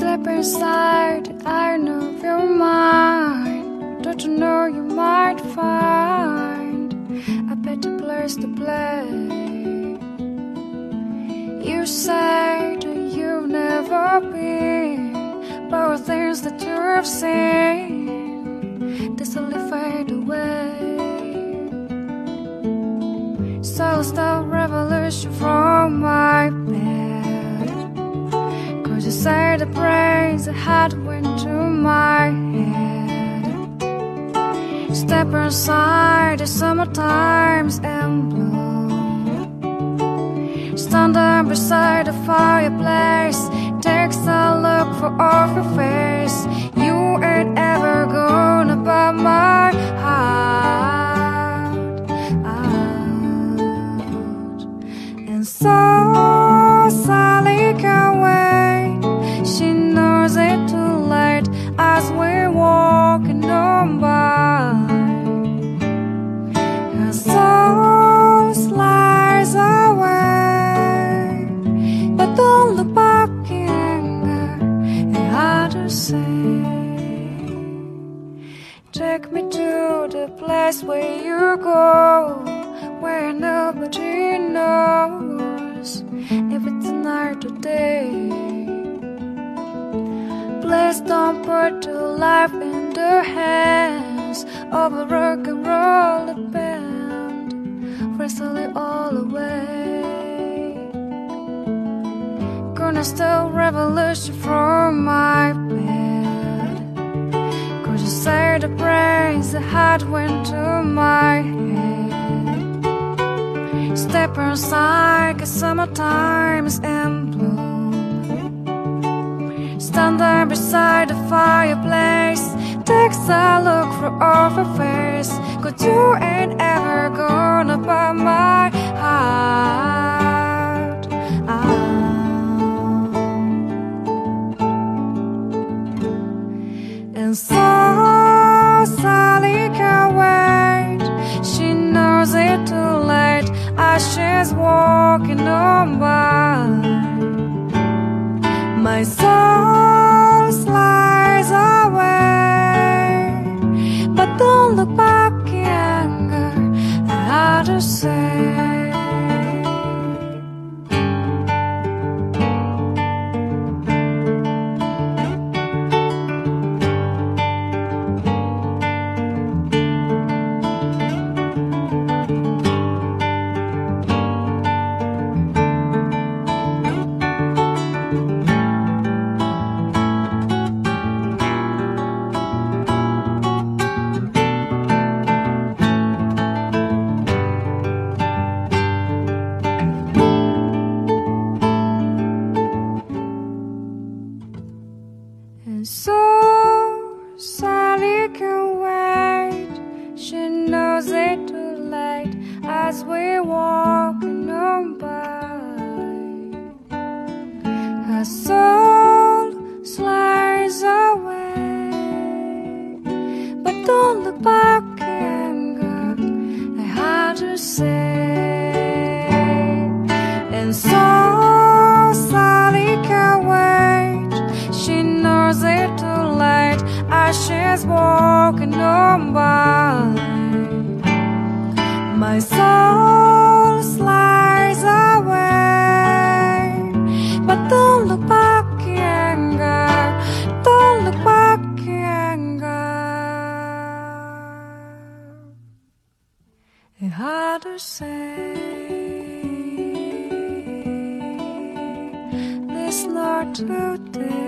Step inside, I know you're mine. Don't you know you might find a better place to play? You that you've never been, but things that you've seen, they slowly fade away. So stop that had went to my head. Step inside the summer times and bloom. Stand there beside the fireplace. Takes a look for off don't look back in anger. And to say. Take me to the place where you go, where nobody knows if it's night or day. Please don't put your life in the hands of a rock and roll band, wrestle it all away. Gonna steal revolution from my bed. Cause you say the praise the heart went to my head. Step inside, cause summertime is in bloom. Stand there beside the fireplace. Takes a look for off her face. Cause you ain't ever gonna buy my And so Sally can wait. She knows it too late as she's walking on by. My soul so Sally can wait. She knows it too late as we're walking on by. Her soul slides away, but don't look back in anger. I had to say, and so to say. This not today.